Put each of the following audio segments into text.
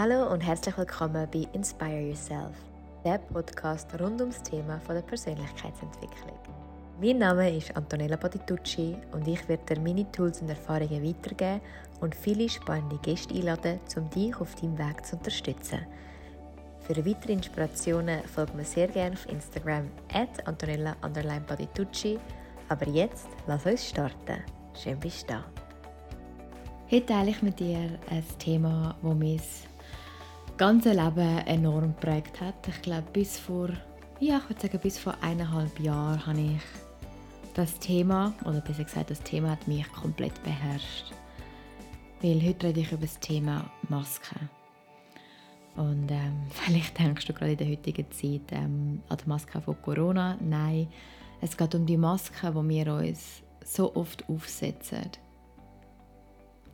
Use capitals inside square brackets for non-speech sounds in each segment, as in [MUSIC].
Hallo und herzlich willkommen bei Inspire Yourself, der Podcast rund ums Thema von der Persönlichkeitsentwicklung. Mein Name ist Antonella Patitucci und ich werde dir meine Tools und Erfahrungen weitergeben und viele spannende Gäste einladen, um dich auf deinem Weg zu unterstützen. Für weitere Inspirationen folgt mir sehr gerne auf Instagram at Antonella Patitucci. Aber jetzt lass uns starten. Schön bist du da. Heute teile ich mit dir ein Thema, das mein ganzes Leben enorm geprägt hat. Ich glaube, bis vor, ja, ich würde sagen, bis vor eineinhalb Jahren habe ich das Thema, oder besser gesagt, das Thema hat mich komplett beherrscht. Weil heute rede ich über das Thema Masken. Und ähm, [LAUGHS] vielleicht denkst du gerade in der heutigen Zeit ähm, an die Maske von Corona. Nein, es geht um die Maske, die wir uns so oft aufsetzen,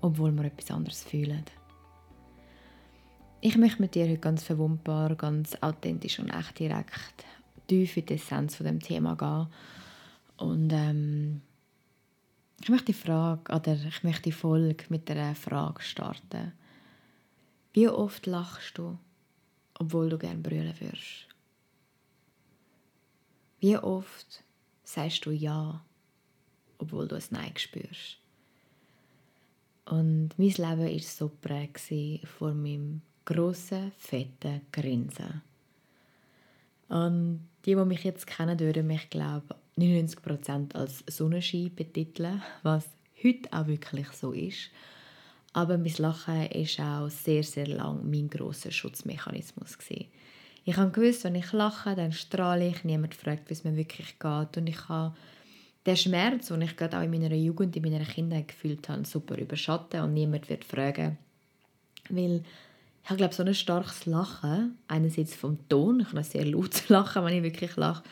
obwohl wir etwas anderes fühlen. Ich möchte mit dir heute ganz verwundbar, ganz authentisch und echt direkt tief in die Essenz von dem Thema gehen. Und ähm, ich möchte die Frage, oder ich möchte die Folge mit einer Frage starten. Wie oft lachst du, obwohl du gern brüllen würdest? Wie oft sagst du Ja, obwohl du ein Nein spürst? Und mein Leben war so prägt von meinem grossen, fetten Grinsen. Und die, die mich jetzt kennen, würden mich, glaube 99% als Sonnenschein betiteln, was heute auch wirklich so ist. Aber mein Lachen war auch sehr, sehr lang mein grosser Schutzmechanismus. Ich habe gewusst, wenn ich lache, dann strahle ich, niemand fragt, wie es mir wirklich geht. Und ich habe den Schmerz, den ich gerade auch in meiner Jugend, in meiner Kindheit gefühlt habe, super überschatten und niemand wird fragen. Weil ich habe, glaube so ein starkes Lachen. Einerseits vom Ton, ich kann sehr laut [LAUGHS] lachen, wenn ich wirklich lache.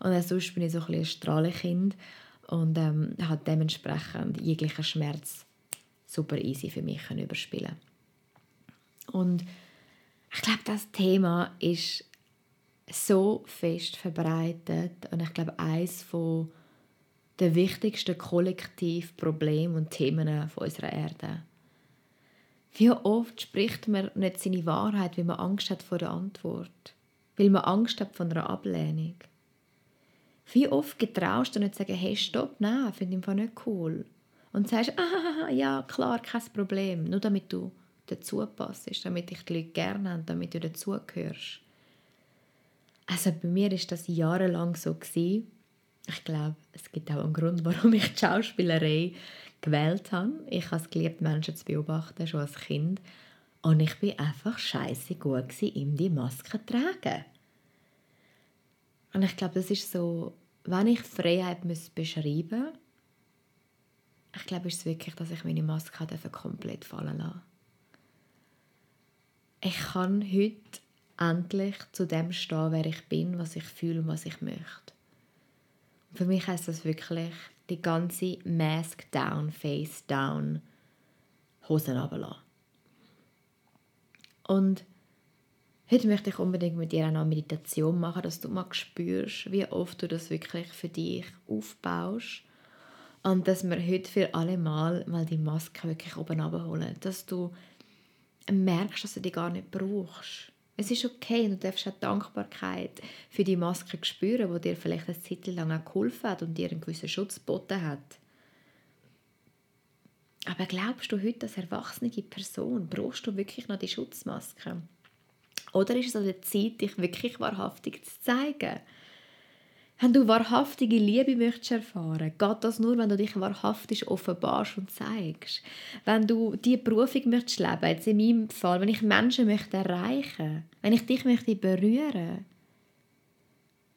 Und sonst bin ich so ein, ein Strahlenkind und ähm, habe dementsprechend jeglichen Schmerz super easy für mich überspielen Und ich glaube, das Thema ist so fest verbreitet und ich glaube, eines von der wichtigsten Kollektivprobleme und Themen von unserer Erde. Wie oft spricht man nicht seine Wahrheit, weil man Angst hat vor der Antwort, weil man Angst hat von einer Ablehnung. Wie oft getraust du nicht sagen, hey, stopp, nein, finde ich nicht cool und sagst, [LAUGHS] ah, ja, klar, kein Problem, nur damit du dazu passt, damit dich die Leute gerne haben, damit du dazugehörst. Also bei mir ist das jahrelang so gewesen. Ich glaube, es gibt auch einen Grund, warum ich die Schauspielerei gewählt habe. Ich habe es geliebt, Menschen zu beobachten, schon als Kind. Und ich bin einfach scheiße gut ihm die Maske zu tragen. Und ich glaube, das ist so, wenn ich Freiheit beschreiben müsste, ich glaube, es ist wirklich, dass ich meine Maske komplett fallen lassen Ich kann heute endlich zu dem stehen, wer ich bin, was ich fühle und was ich möchte. Und für mich heißt das wirklich die ganze Mask down, Face down, Hosen runterlassen. Und heute möchte ich unbedingt mit dir auch eine Meditation machen, dass du mal spürst, wie oft du das wirklich für dich aufbaust und dass wir heute für alle Mal mal die Maske wirklich oben abholen. Dass du merkst, dass du die gar nicht brauchst. Es ist okay, du darfst auch Dankbarkeit für die Maske spüren, die dir vielleicht eine Zeit lang auch geholfen hat und dir einen gewissen Schutz geboten hat. Aber glaubst du heute als erwachsene Person, brauchst du wirklich noch die Schutzmaske? Oder ist es an der Zeit, dich wirklich wahrhaftig zu zeigen? Wenn du wahrhaftige Liebe möchtest erfahren, geht das nur, wenn du dich wahrhaftig offenbarst und zeigst. Wenn du die Berufung möchtest leben, jetzt in meinem Fall, wenn ich Menschen möchte erreichen, wenn ich dich möchte berühren,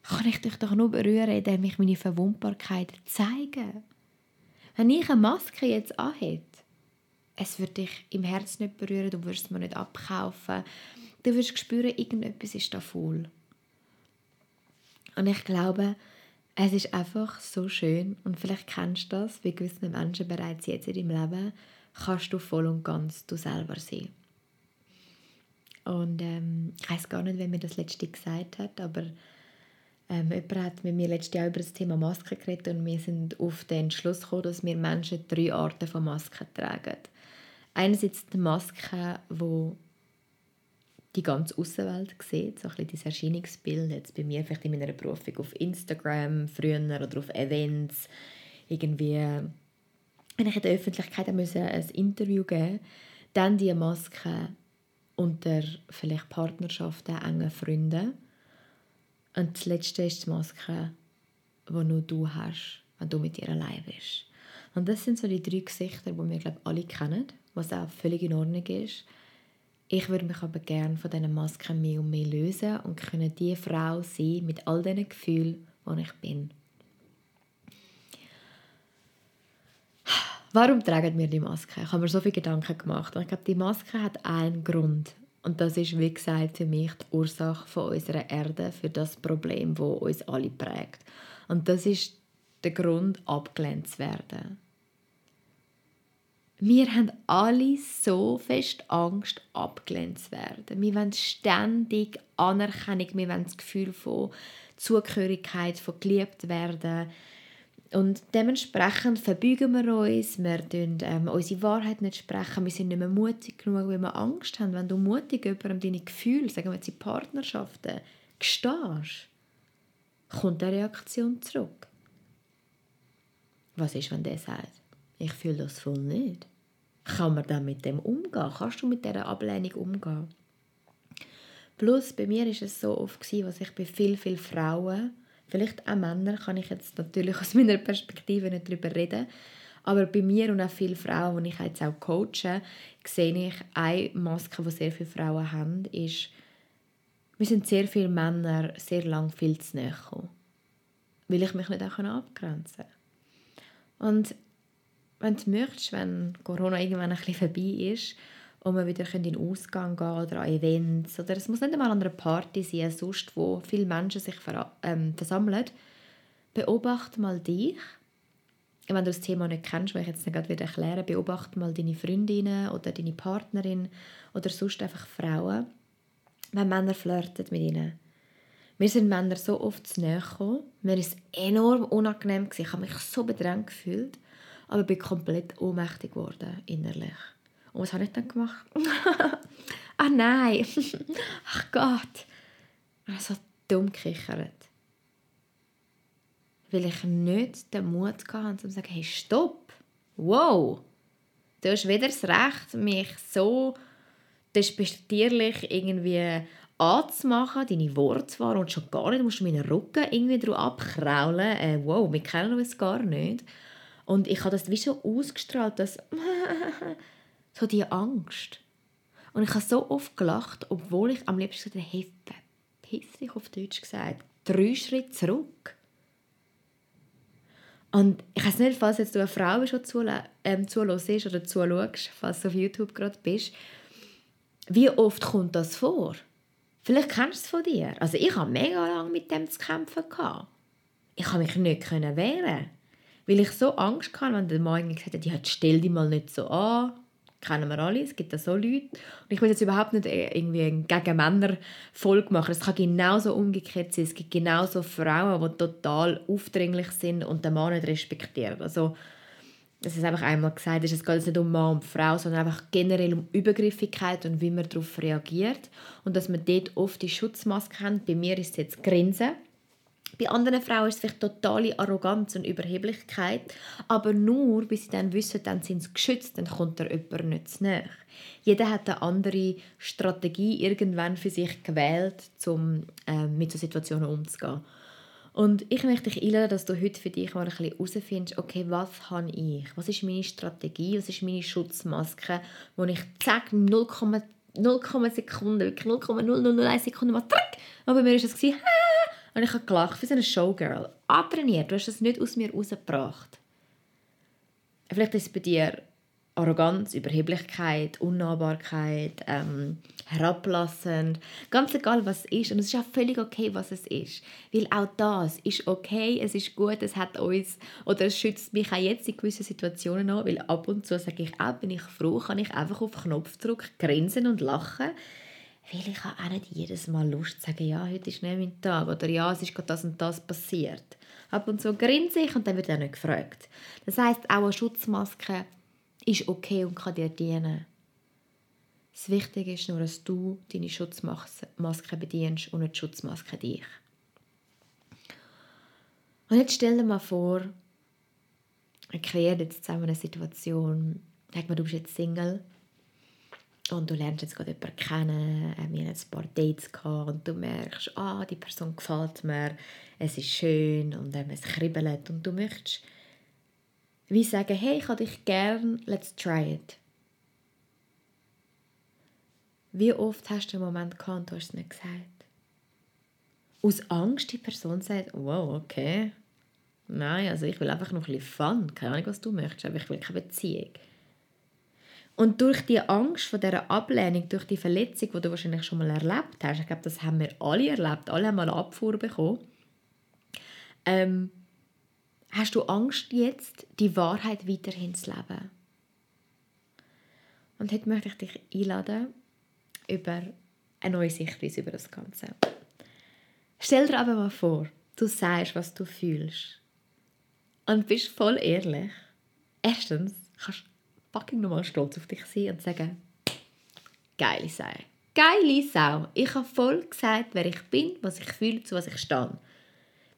kann ich dich doch nur berühren, indem ich meine Verwundbarkeit zeige. Wenn ich eine Maske jetzt anhätte, es würde dich im Herz nicht berühren, du wirst es mir nicht abkaufen, du wirst spüren, irgendetwas ist da voll. Und ich glaube, es ist einfach so schön und vielleicht kennst du das, wie gewisse Menschen bereits jetzt in deinem Leben, kannst du voll und ganz du selber sein. Und ähm, ich weiß gar nicht, wer mir das letzte gesagt hat, aber ähm, jemand hat mit mir letztes Jahr über das Thema Maske geredet und wir sind auf den Entschluss gekommen, dass wir Menschen drei Arten von Masken tragen. Einerseits die Maske, die die ganze Außenwelt sieht, so ein bisschen das Erscheinungsbild, jetzt bei mir vielleicht in meiner Berufung auf Instagram, früher oder auf Events, irgendwie, wenn ich in der Öffentlichkeit musste ein Interview geben dann die Maske unter vielleicht Partnerschaften, engen Freunden und das Letzte ist die Maske, die nur du hast, wenn du mit dir allein bist. Und das sind so die drei Gesichter, die wir glaube alle kennen, was auch völlig in Ordnung ist. Ich würde mich aber gerne von diesen Masken mehr und mehr lösen und können die Frau sein mit all diesen Gefühlen, die ich bin. Warum tragen wir die Maske? Ich habe mir so viele Gedanken gemacht. Und ich glaube, die Maske hat einen Grund. Und das ist, wie gesagt, für mich die Ursache von unserer Erde, für das Problem, wo uns alle prägt. Und das ist der Grund, abgelehnt zu werden. Wir haben alle so fest Angst, abgelehnt zu werden. Wir wollen ständig Anerkennung, wir wollen das Gefühl von Zugehörigkeit, von geliebt werden. Und dementsprechend verbeugen wir uns, wir sprechen ähm, unsere Wahrheit nicht sprechen, wir sind nicht mehr mutig genug, weil wir Angst haben. Wenn du mutig jemandem deine Gefühle, sagen wir jetzt in Partnerschaften, gestehst, kommt eine Reaktion zurück. Was ist, wenn der sagt, ich fühle das voll nicht? Kann man dann mit dem umgehen? Kannst du mit dieser Ablehnung umgehen? Plus, bei mir ist es so oft gewesen, was ich bei vielen, vielen Frauen Vielleicht auch Männer kann ich jetzt natürlich [LAUGHS] aus meiner Perspektive nicht darüber reden. Aber bei mir und auch vielen Frauen, die ich jetzt auch coache, sehe ich eine Maske, die sehr viele Frauen haben, ist, wir sind sehr viele Männer sehr lang viel zu nahe gekommen. Weil ich mich nicht auch abgrenzen kann. Und wenn du möchtest, wenn Corona irgendwann ein bisschen vorbei ist und wir wieder in den Ausgang gehen oder an Events oder es muss nicht einmal an einer Party sein, sonst wo viele Menschen sich ähm, versammeln, beobachte mal dich. Wenn du das Thema nicht kennst, weil ich jetzt nicht gerade wieder erklären, beobachte mal deine Freundinnen oder deine Partnerin oder sonst einfach Frauen, wenn Männer flirten mit ihnen. Mir sind Männer so oft zu nahe gekommen. Mir war es enorm unangenehm. Ich habe mich so bedrängt gefühlt, aber bin komplett ohnmächtig geworden innerlich. Und was habe ich dann gemacht? [LAUGHS] ah nein, [LAUGHS] ach Gott. Ich so dumm gekichert. Weil ich nicht den Mut hatte, um zu sagen, hey, stopp, wow, du hast weder das Recht, mich so despektierlich irgendwie anzumachen, deine Worte zwar und schon gar nicht, musst du meinen Rücken irgendwie drauf abkraulen. Äh, wow, wir kennen uns gar nicht. Und ich habe das wie so ausgestrahlt, dass [LAUGHS] so die Angst. Und ich habe so oft gelacht, obwohl ich am liebsten gesagt hey, verpiss dich auf Deutsch gesagt, drei Schritte zurück. Und ich weiß nicht, falls jetzt du eine Frau schon ähm, zuhörst oder zuschaust, falls du auf YouTube gerade bist, wie oft kommt das vor? Vielleicht kennst du es von dir. Also ich habe mega lange mit dem zu kämpfen. Ich habe mich nicht wehren weil ich so Angst hatte, wenn der Mann gesagt hat, ja, stell dich mal nicht so an, kennen wir alle, es gibt da so Leute. Und ich will jetzt überhaupt nicht äh, irgendwie gegen Männer Folge machen. Es kann genauso umgekehrt sein. Es gibt genauso Frauen, die total aufdringlich sind und den Mann nicht respektieren. Also, das ist einfach einmal gesagt, es geht nicht um Mann und Frau, sondern einfach generell um Übergriffigkeit und wie man darauf reagiert. Und dass man dort oft die Schutzmaske hat. Bei mir ist es jetzt Grinsen bei anderen Frauen ist es vielleicht totale Arroganz und Überheblichkeit, aber nur, bis sie dann wissen, dann sind sie geschützt, dann kommt der jemand nicht zu nahe. Jeder hat eine andere Strategie irgendwann für sich gewählt, um äh, mit so Situationen umzugehen. Und ich möchte dich einladen, dass du heute für dich mal ein bisschen herausfindest, okay, was habe ich? Was ist meine Strategie? Was ist meine Schutzmaske, wo ich zack, 0, 0, Sekunden, wirklich 0,0001 Sekunden mal aber mir war es, und ich habe gelacht wie so eine Showgirl. Antrainiert, du hast es nicht aus mir rausgebracht. Vielleicht ist es bei dir Arroganz, Überheblichkeit, Unnahbarkeit, ähm, herablassend. Ganz egal, was es ist. Und es ist auch völlig okay, was es ist. Weil auch das ist okay, es ist gut, es hat uns, oder es schützt mich auch jetzt in gewissen Situationen an, weil ab und zu sage ich auch, bin ich froh, kann ich einfach auf Knopfdruck grinsen und lachen, weil ich auch nicht jedes Mal Lust zu sagen, ja, heute ist nicht mein Tag oder ja, es ist gerade das und das passiert. Ab und zu grinse ich und dann wird auch nicht gefragt. Das heißt, auch eine Schutzmaske ist okay und kann dir dienen. Das Wichtige ist nur, dass du deine Schutzmaske bedienst und nicht die Schutzmaske dich. Und jetzt stell dir mal vor, wir kreieren jetzt zusammen eine Situation, sag mal, du bist jetzt Single und du lernst jetzt gerade jemanden kennen, äh, wir haben ein paar Dates gehabt und du merkst, ah, die Person gefällt mir, es ist schön und ähm, es kribbelt und du möchtest wie sagen, hey, ich habe dich gern, let's try it. Wie oft hast du einen Moment gehabt und du hast es nicht gesagt? Aus Angst, die Person sagt, wow, okay. Nein, also ich will einfach noch ein bisschen Fun. Keine Ahnung, was du möchtest, aber ich will keine Beziehung. Und durch die Angst vor dieser Ablehnung, durch die Verletzung, die du wahrscheinlich schon mal erlebt hast, ich glaube, das haben wir alle erlebt, alle haben mal Abfuhr bekommen, ähm, hast du Angst jetzt, die Wahrheit weiterhin zu leben. Und heute möchte ich dich einladen, über eine neue Sichtweise über das Ganze. Stell dir aber mal vor, du sagst, was du fühlst. Und bist voll ehrlich. Erstens kannst du fucking nochmal stolz auf dich sein und sagen, geile Sau. Geile Sau. Ich habe voll gesagt, wer ich bin, was ich fühle, zu was ich stehe.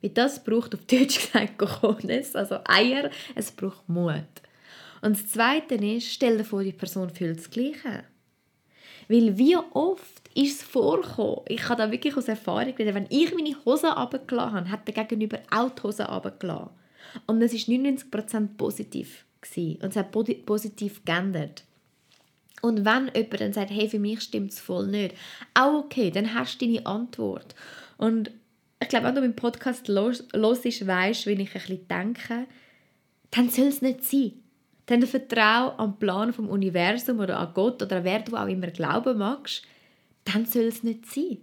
Weil das braucht auf Deutsch [LAUGHS] gesagt Cojones, also Eier, es braucht Mut. Und das Zweite ist, stell dir vor, die Person fühlt das Gleiche. Weil wie oft ist es vorgekommen, ich kann da wirklich aus Erfahrung reden, wenn ich meine Hose runtergelassen habe, hat der Gegenüber auch die Hose runtergelassen. Und es war 99% positiv. Gewesen. Und es hat positiv geändert. Und wenn jemand dann sagt, hey, für mich stimmt es voll nicht, auch okay, dann hast du deine Antwort. Und ich glaube, wenn du meinen Podcast los, los ist, weißt, wie ich ein bisschen denke, dann soll es nicht sein. Dann vertraue am Plan vom Universum oder an Gott oder an wer du auch immer glauben magst, dann soll es nicht sein.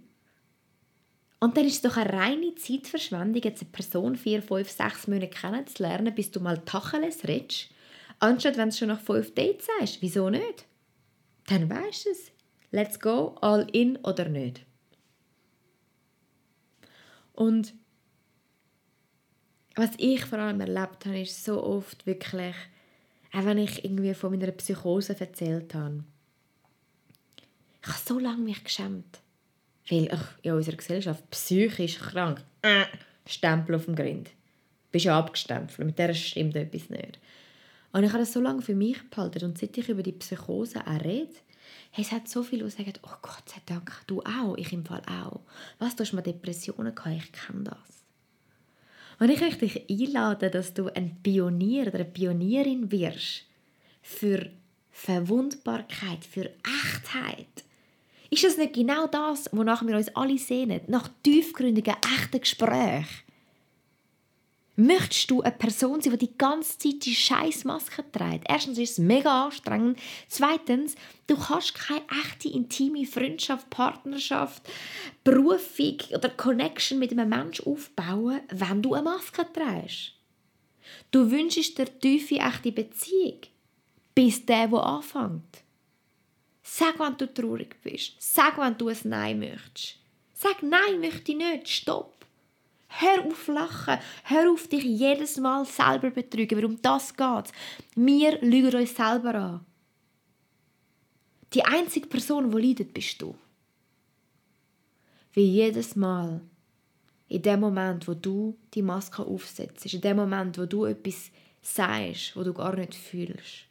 Und dann ist es doch eine reine Zeitverschwendung, jetzt eine Person vier, fünf, sechs Monate kennenzulernen, bis du mal Tacheles redest, anstatt wenn du schon nach fünf Dates sagst. Wieso nicht? Dann weißt du es. Let's go, all in oder nicht. Und was ich vor allem erlebt habe, ist so oft wirklich auch wenn ich irgendwie von meiner Psychose erzählt habe. Ich habe so lange mich geschämt. Weil ach, in unserer Gesellschaft psychisch krank. Äh, Stempel auf dem Grind. Bist ja abgestempelt. Mit der stimmt etwas nicht. Und ich habe das so lange für mich behalten. Und seit ich über die Psychose auch rede, hey, es hat so viele, die sagen, oh Gott sei Dank, du auch, ich im Fall auch. Was, du hast mal Depressionen gehabt, ich kenne das. Und ich möchte dich einladen, dass du ein Pionier oder eine Pionierin wirst für Verwundbarkeit, für Echtheit. Ist das nicht genau das, wonach wir uns alle sehnen? Nach tiefgründigen, echten Gesprächen? Möchtest du eine Person sein, die die ganze Zeit die scheiß Maske trägt? Erstens ist es mega anstrengend. Zweitens, du kannst keine echte, intime Freundschaft, Partnerschaft, Berufung oder Connection mit einem Menschen aufbauen, wenn du eine Maske trägst. Du wünschst dir tiefe, echte Beziehung, bis der, der anfängt. Sag, wenn du traurig bist. Sag, wenn du ein Nein möchtest. Sag, Nein möchte ich nicht. Stopp. Hör auf lachen. Hör auf dich jedes Mal selber betrügen, weil um das geht. Wir lügen uns selber an. Die einzige Person, die leidet, bist du. Wie jedes Mal, in dem Moment, wo du die Maske aufsetzt, in dem Moment, wo du etwas sagst, wo du gar nicht fühlst,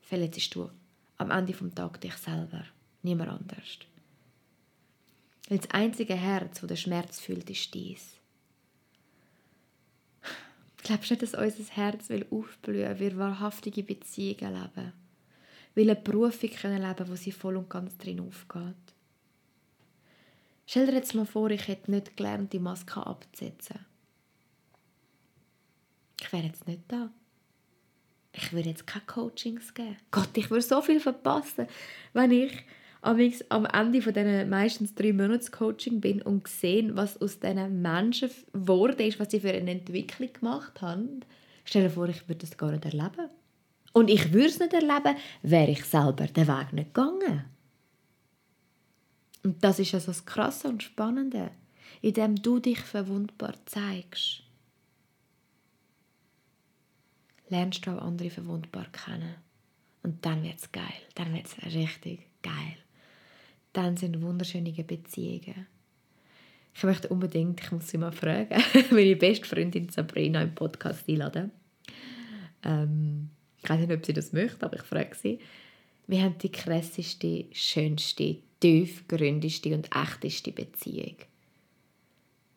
verletzt du am Ende des Tages dich selber, niemand anders. Weil das einzige Herz, das den Schmerz fühlt, ist dies. Glaubst du nicht, dass unser Herz aufblühen will, wahrhaftige Beziehungen leben? Will eine Berufung können leben, wo sie voll und ganz drin aufgeht? Stell dir jetzt mal vor, ich hätte nicht gelernt, die Maske abzusetzen. Ich wäre jetzt nicht da. Ich würde jetzt keine Coachings geben. Gott, ich würde so viel verpassen, wenn ich am Ende von diesen meistens drei Monats Coaching bin und gesehen, was aus diesen Menschen geworden ist, was sie für eine Entwicklung gemacht haben. Stell dir vor, ich würde das gar nicht erleben. Und ich würde es nicht erleben, wäre ich selber den Weg nicht gegangen. Und das ist also das Krasse und Spannende, indem du dich verwundbar zeigst. Lernst du auch andere verwundbar kennen. Und dann wird es geil. Dann wird es richtig geil. Dann sind wunderschöne Beziehungen. Ich möchte unbedingt, ich muss sie mal fragen, [LAUGHS] meine beste Freundin Sabrina im Podcast einladen. Ähm, ich weiß nicht, ob sie das möchte, aber ich frage sie. Wir haben die krasseste, schönste, tiefgründigste und echteste Beziehung.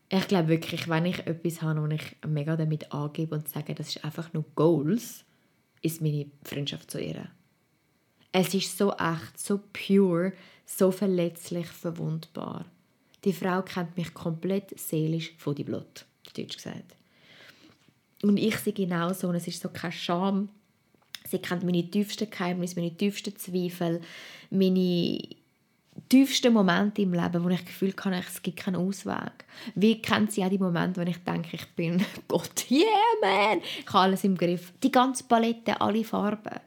Ich glaube wirklich, wenn ich etwas habe, wo ich mega damit angebe und sage, das ist einfach nur Goals, ist meine Freundschaft zu ihr. Es ist so echt, so pure, so verletzlich, verwundbar. Die Frau kennt mich komplett seelisch von die Blut, deutsch gesagt. Und ich sehe genauso und es ist so keine Scham. Sie kennt meine tiefsten Geheimnisse, meine tiefsten Zweifel, meine tiefsten Momente im Leben, wo ich das Gefühl habe, es gibt keinen Ausweg. Wie kennt sie auch die Momente, wo ich denke, ich bin [LAUGHS] Gott, yeah, man, ich habe alles im Griff. Die ganze Palette, alle Farben.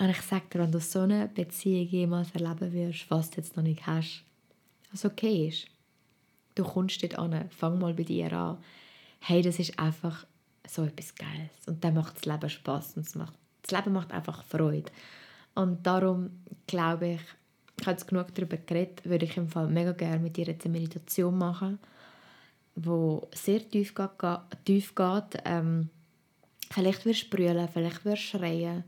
Und ich sage dir, wenn du so eine Beziehung jemals erleben wirst, was du jetzt noch nicht hast, was okay ist, du kommst dort an, fang mal bei dir an. Hey, das ist einfach so etwas Geiles. Und dann macht das Leben Spaß und macht, das Leben macht einfach Freude. Und darum glaube ich, ich habe jetzt genug darüber geredet, würde ich im Fall mega gerne mit dir jetzt eine Meditation machen, wo sehr tief geht. Tief geht. Ähm, vielleicht wirst du brüllen, vielleicht wirst du schreien,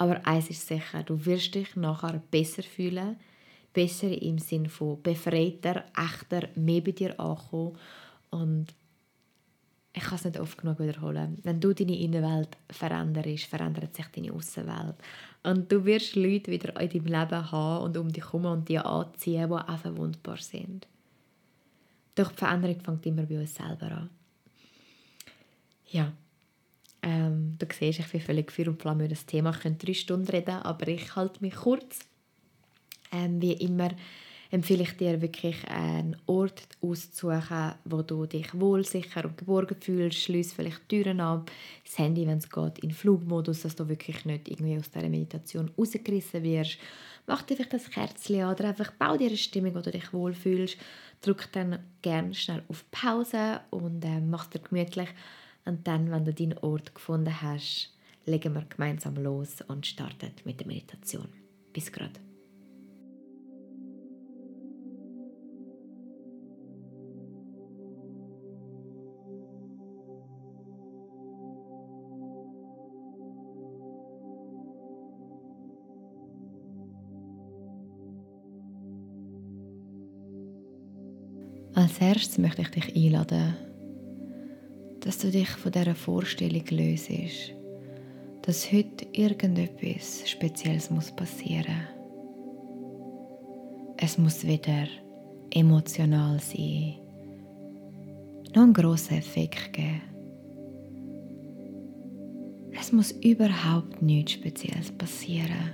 aber eins ist sicher, du wirst dich nachher besser fühlen, besser im Sinn von befreiter, echter, mehr bei dir ankommen und ich kann es nicht oft genug wiederholen. Wenn du deine Innenwelt veränderst, verändert sich deine Außenwelt. Und du wirst Leute wieder in deinem Leben haben und um dich herum und die anziehen, die auch verwundbar sind. Doch die Veränderung fängt immer bei uns selber an. Ja, ähm, du siehst, ich bin völlig für und flamme über das Thema. Ich könnte drei Stunden reden, aber ich halte mich kurz. Ähm, wie immer empfehle ich dir wirklich einen Ort auszusuchen, wo du dich wohl, sicher und geborgen fühlst. Schließ vielleicht Türen ab, das Handy, wenn es geht, in Flugmodus, dass du wirklich nicht irgendwie aus dieser Meditation rausgerissen wirst. Mach dir vielleicht das Kerzchen an oder einfach bau dir eine Stimmung, wo du dich wohl fühlst. Drück dann gerne schnell auf Pause und äh, mach es dir gemütlich. Und dann, wenn du deinen Ort gefunden hast, legen wir gemeinsam los und starten mit der Meditation. Bis gerade. Als erstes möchte ich dich einladen, dass du dich von dieser Vorstellung löst, dass heute irgendetwas Spezielles muss passieren Es muss wieder emotional sein, noch einen grossen Effekt geben. Es muss überhaupt nichts Spezielles passieren.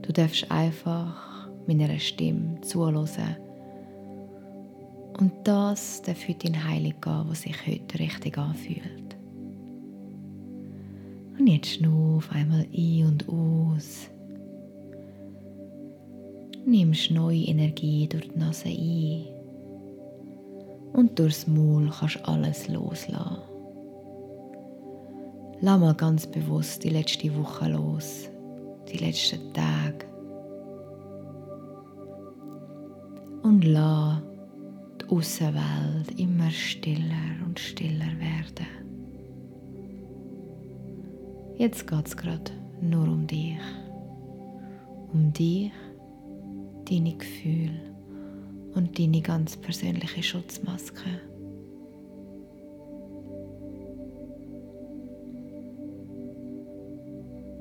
Du darfst einfach meiner Stimme zuhören und das darf heute in Heilung gehen, was sich heute richtig anfühlt. Und jetzt schnuff einmal ein und aus. Nimmst neue Energie durch die Nase ein. Und durchs Maul kannst du alles loslassen. Lass mal ganz bewusst die letzte Woche los, die letzten Tage. Und lass Außenwelt immer stiller und stiller werden. Jetzt geht es gerade nur um dich. Um dich, deine Gefühle und deine ganz persönliche Schutzmaske.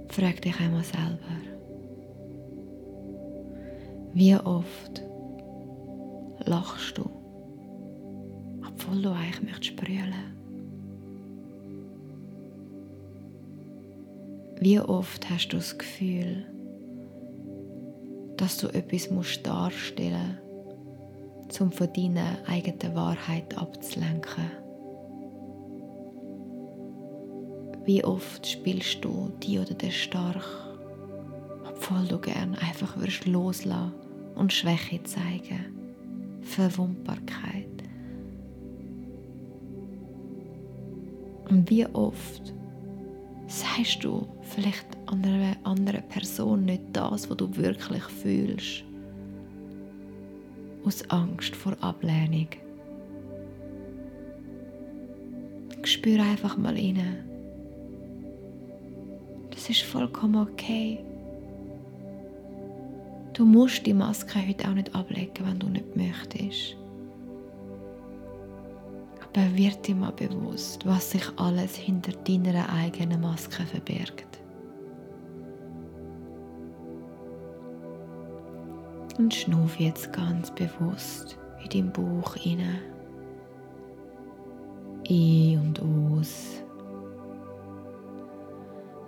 Frag dich einmal selber, wie oft lachst du? Obwohl du eigentlich möchtest. Wie oft hast du das Gefühl, dass du etwas musst darstellen musst, um von deiner eigenen Wahrheit abzulenken? Wie oft spielst du die oder den stark, obwohl du gern einfach würdest loslassen und Schwäche zeigen, Verwundbarkeit? Und wie oft sagst du vielleicht einer anderen Person nicht das, was du wirklich fühlst. Aus Angst vor Ablehnung. Spür einfach mal rein. Das ist vollkommen okay. Du musst die Maske heute auch nicht ablegen, wenn du nicht möchtest. Aber wird dir mal bewusst, was sich alles hinter deiner eigenen Maske verbirgt. Und schnuff jetzt ganz bewusst in deinen Bauch hinein. Ein und aus.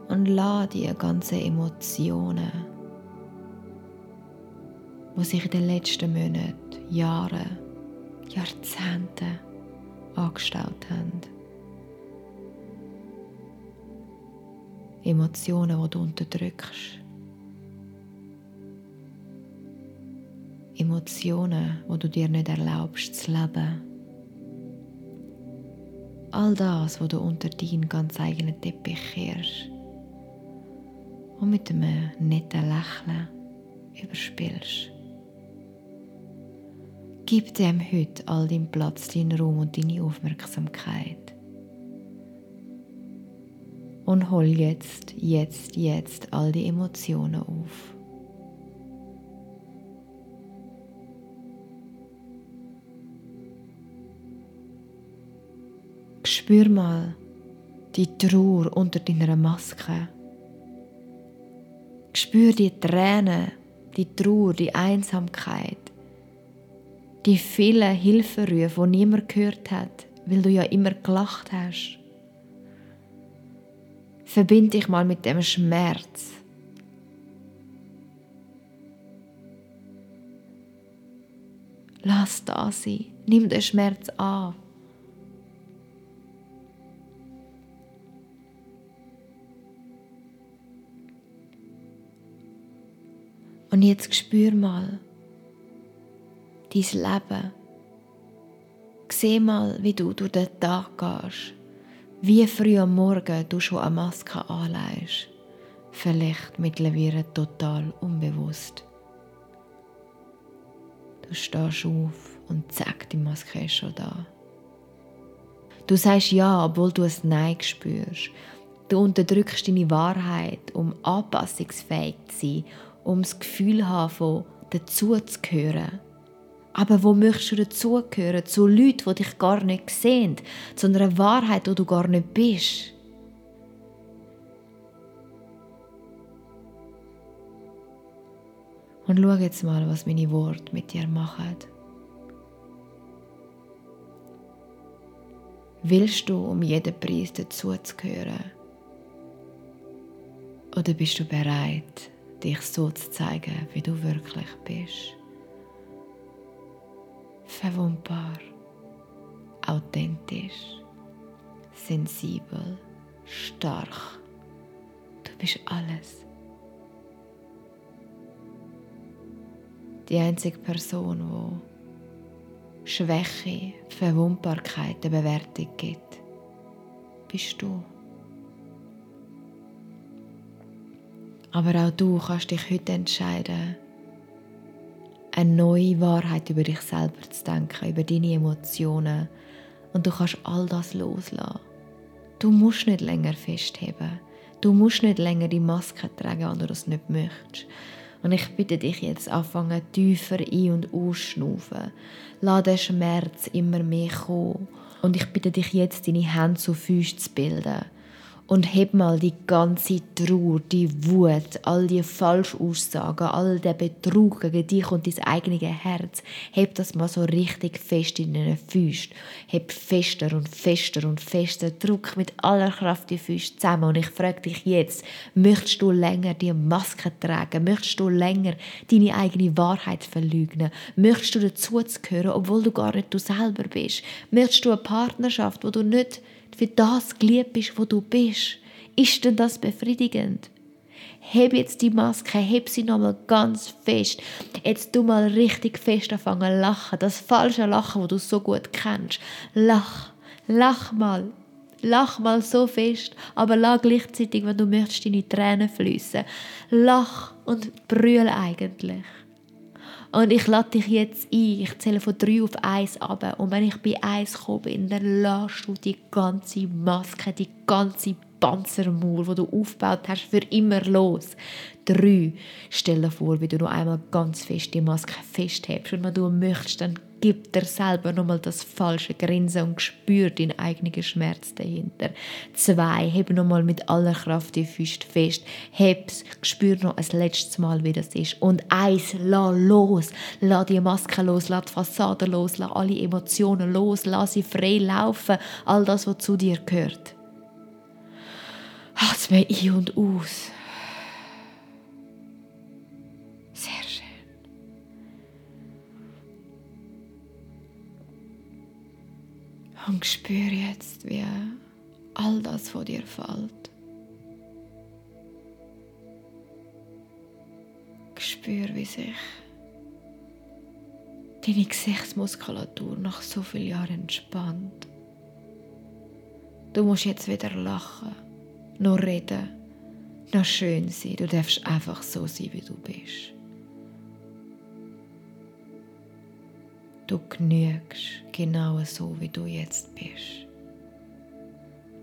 Und lade die ganzen Emotionen, die sich in den letzten Monaten, Jahren, Jahrzehnten angestaut haben. Emotionen, die du unterdrückst. Emotionen, wo du dir nicht erlaubst zu leben. All das, was du unter deinen ganz eigenen Teppich kehrst und mit einem netten Lächeln überspielst. Gib dem heute all deinen Platz, deinen Raum und deine Aufmerksamkeit. Und hol jetzt, jetzt, jetzt all die Emotionen auf. Spür mal die Trauer unter deiner Maske. Spür die Tränen, die Trauer, die Einsamkeit die vielen Hilferufe, die niemand gehört hat, weil du ja immer gelacht hast. Verbind dich mal mit dem Schmerz. Lass da sein. Nimm den Schmerz an. Und jetzt spür mal, dein Leben. Sieh mal, wie du durch den Tag gehst. Wie früh am Morgen du schon eine Maske anlegst. Vielleicht mittlerweile total unbewusst. Du stehst auf und zack, die Maske ist schon da. Du sagst ja, obwohl du ein Nein spürst. Du unterdrückst deine Wahrheit, um anpassungsfähig zu sein, um das Gefühl zu haben, dazuzugehören. Aber wo möchtest du dazugehören? Zu Leuten, die dich gar nicht sehen, zu einer Wahrheit, wo du gar nicht bist. Und schau jetzt mal, was meine Worte mit dir machen. Willst du um jeden Preis dazuzugehören? Oder bist du bereit, dich so zu zeigen, wie du wirklich bist? Verwundbar, authentisch, sensibel, stark. Du bist alles. Die einzige Person, die Schwäche, Verwundbarkeit eine Bewertung gibt, bist du. Aber auch du kannst dich heute entscheiden, eine neue Wahrheit über dich selber zu denken, über deine Emotionen. Und du kannst all das loslassen. Du musst nicht länger festheben. Du musst nicht länger die Maske tragen, wenn du das nicht möchtest. Und ich bitte dich jetzt anfangen, tiefer ein- und ausschnaufen. Lass den Schmerz immer mehr kommen. Und ich bitte dich jetzt, deine Hände zu Füßen zu bilden und heb mal die ganze Trauer, die Wut, all die Falschaussagen, all der Betrug gegen dich und dein eigenes Herz, heb das mal so richtig fest in deinen Füßen. Heb fester und fester und fester, druck mit aller Kraft die Füße zusammen und ich frage dich jetzt, möchtest du länger die Maske tragen? Möchtest du länger deine eigene Wahrheit verleugnen? Möchtest du dazugehören, obwohl du gar nicht du selber bist? Möchtest du eine Partnerschaft, wo du nicht für das geliebt bist, wo du bist. Ist denn das befriedigend? Heb jetzt die Maske, heb sie nochmal ganz fest. Jetzt du mal richtig fest anfangen lachen. Das falsche Lachen, wo du so gut kennst. Lach, lach mal. Lach mal so fest, aber lass gleichzeitig, wenn du möchtest, deine Tränen fließen. Lach und brülle eigentlich. Und ich lade dich jetzt ein. Ich zähle von drei auf eins ab. Und wenn ich bei eins komme, dann lässt du die ganze Maske, die ganze Panzermauer, die du aufgebaut hast, für immer los. Drei. Stell dir vor, wie du noch einmal ganz fest die Maske festhältst. Und wenn du möchtest, dann gib dir selber nochmal das falsche Grinsen und spür deinen eigenen Schmerz dahinter. Zwei, heb nochmal mit aller Kraft die Füße fest. Heb's, spür noch ein letztes Mal, wie das ist. Und eins, lass los. Lass die Maske los, lass die Fassade los, lass alle Emotionen los, lass sie frei laufen. All das, was zu dir gehört. Atme ein und aus. Und spüre jetzt, wie all das von dir fällt. Spüre, wie sich deine Gesichtsmuskulatur nach so vielen Jahren entspannt. Du musst jetzt wieder lachen, noch reden, noch schön sein. Du darfst einfach so sein, wie du bist. Du genügst genau so, wie du jetzt bist.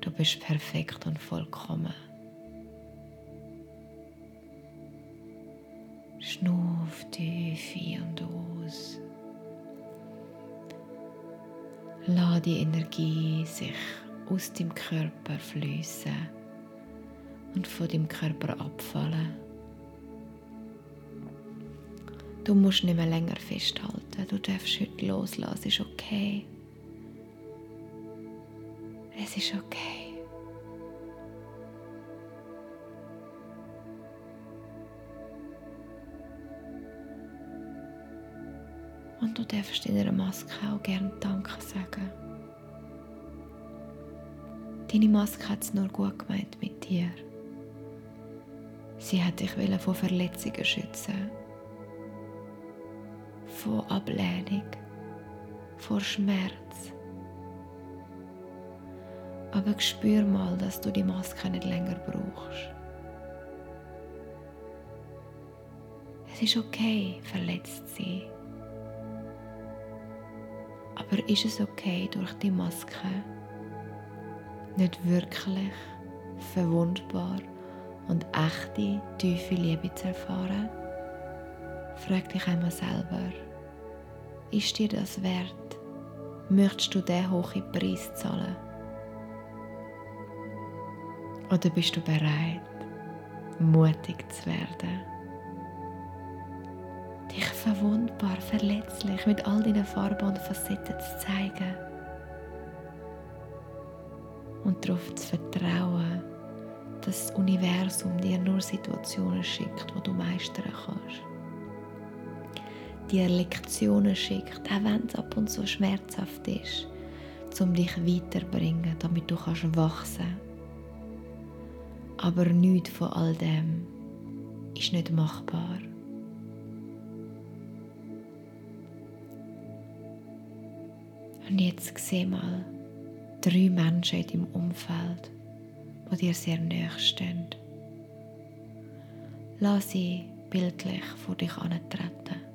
Du bist perfekt und vollkommen. Schnuff tief ein und aus. Lass die Energie sich aus dem Körper fließen und von dem Körper abfallen. Du musst nicht mehr länger festhalten. Du darfst heute loslassen. Es ist okay. Es ist okay. Und du darfst deiner Maske auch gerne Danke sagen. Deine Maske hat es nur gut gemeint mit dir. Sie hat dich vor Verletzungen schützen von Ablehnung, vor Schmerz. Aber spür mal, dass du die Maske nicht länger brauchst. Es ist okay, verletzt zu sein. Aber ist es okay, durch die Maske nicht wirklich verwundbar und echte, tiefe Liebe zu erfahren? Frag dich einmal selber, ist dir das wert? Möchtest du den hohen Preis zahlen? Oder bist du bereit, mutig zu werden? Dich verwundbar, verletzlich mit all deinen Farben und Facetten zu zeigen. Und darauf zu vertrauen, dass das Universum dir nur Situationen schickt, wo du meistern kannst dir Lektionen schickt, auch wenn es ab und zu schmerzhaft ist, um dich weiterbringen, damit du kannst wachsen. Aber nichts von all dem ist nicht machbar. Und jetzt seh mal drei Menschen in deinem Umfeld, die dir sehr nahe stehen. Lass sie bildlich vor dich antreten.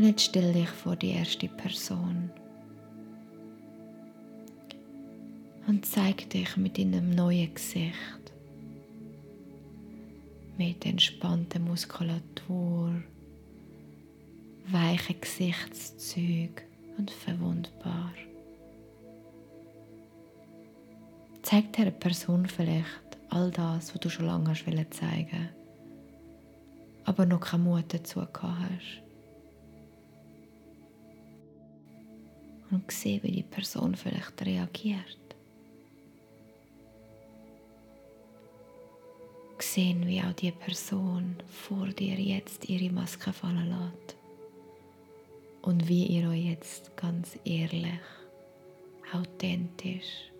Und jetzt stell dich vor die erste Person und zeig dich mit deinem neuen Gesicht, mit entspannter Muskulatur, weichen Gesichtszügen und verwundbar. Zeig der Person vielleicht all das, was du schon lange hast zeigen aber noch keinen Mut dazu gehabt hast. Und sehe, wie die Person vielleicht reagiert. Sehen, wie auch die Person vor dir jetzt ihre Maske fallen lässt. Und wie ihr euch jetzt ganz ehrlich, authentisch,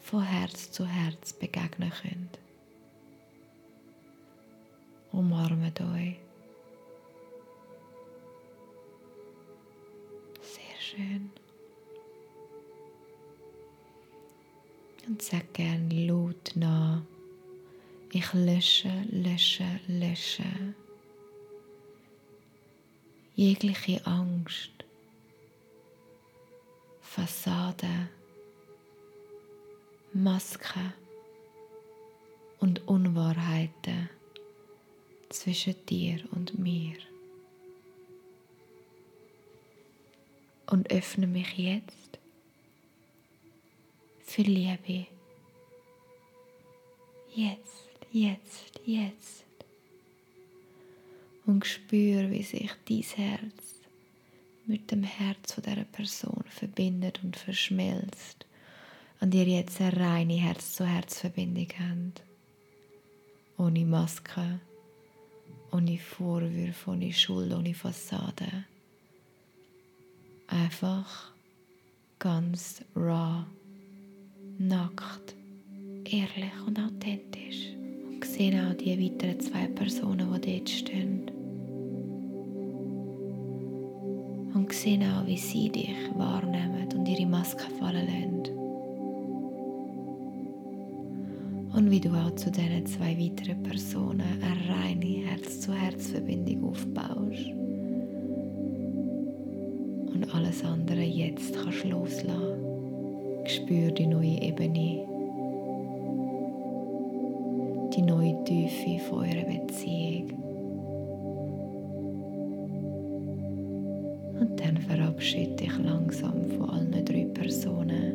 von Herz zu Herz begegnen könnt. Umarmet euch. Sehr schön. Und sag gern laut nach. Ich lösche, lösche, lösche. Jegliche Angst, Fassade, Maske und Unwahrheiten zwischen dir und mir. Und öffne mich jetzt für Liebe. Jetzt, jetzt, jetzt. Und spür, wie sich dein Herz mit dem Herz von dieser Person verbindet und verschmilzt und ihr jetzt eine reine Herz-zu-Herz-Verbindung habt. Ohne Maske, ohne Vorwürfe, ohne Schuld, ohne Fassade. Einfach ganz raw, nackt, ehrlich und authentisch. Und sehen auch die weiteren zwei Personen, die dort stehen. Und sehen auch, wie sie dich wahrnehmen und ihre Maske fallen lassen. Und wie du auch zu diesen zwei weiteren Personen eine reine Herz-zu-Herz-Verbindung aufbaust. Und alles andere jetzt kannst loslassen. Spür die neue Ebene, die neue Tiefe von eurer Beziehung. Und dann verabschiede dich langsam von allen drei Personen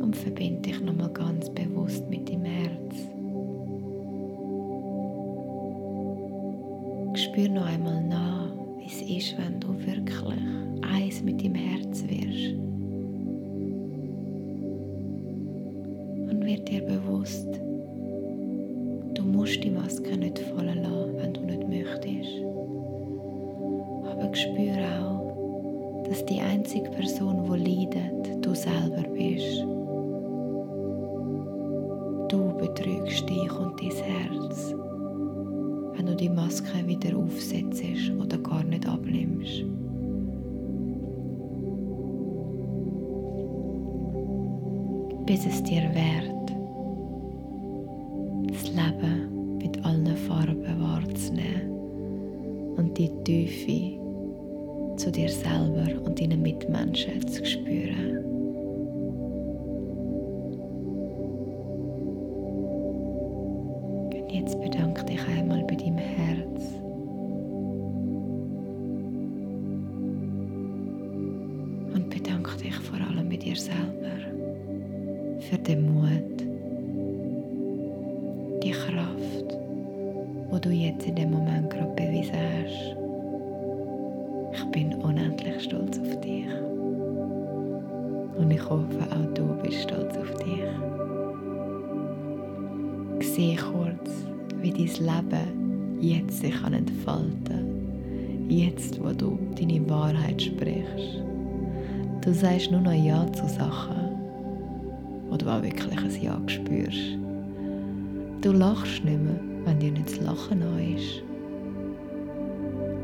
und verbinde dich nochmal ganz bewusst mit dem Herz. Spür noch einmal nach, wie es ist, wenn du wirklich eins mit dem Herz wirst. Dir bewusst, du musst die Maske nicht fallen lassen, wenn du nicht möchtest. Aber spür auch, dass die einzige Person, die leidet, du selber bist. Du betrügst dich und dein Herz, wenn du die Maske wieder aufsetzt oder gar nicht abnimmst. Bis es dir wert, dir selber und deinen Mitmenschen Ich bin unendlich stolz auf dich. Und ich hoffe, auch du bist stolz auf dich. Sehe kurz, wie dein Leben jetzt sich entfalten kann. Jetzt, wo du deine Wahrheit sprichst. Du sagst nur noch Ja zu Sachen, wo du auch wirklich ein Ja spürst. Du lachst nicht mehr, wenn dir nicht das Lachen neu ist.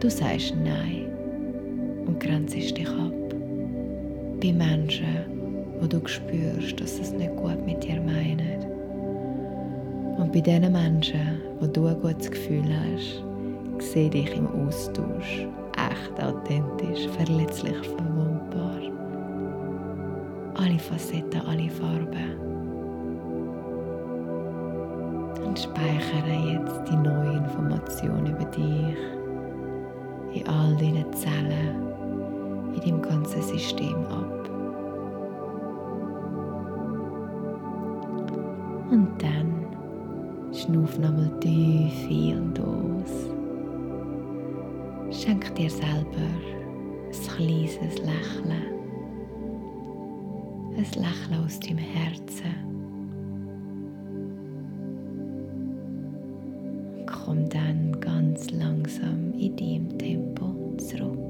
Du sagst Nein und grenzt dich ab. Bei Menschen, wo du spürst, dass es nicht gut mit dir meinen. Und bei diesen Menschen, wo du ein gutes Gefühl hast, sehe dich im Austausch echt authentisch, verletzlich, verwundbar. Alle Facetten, alle Farben. Und speichere jetzt die neue Information über dich in all deinen Zellen, in deinem ganzen System ab. Und dann schnuff nochmal tief ein und aus. Schenk dir selber ein kleines Lächeln. Ein Lächeln aus deinem Herzen. Komm dann ganz langsam in deinem Tempo zurück.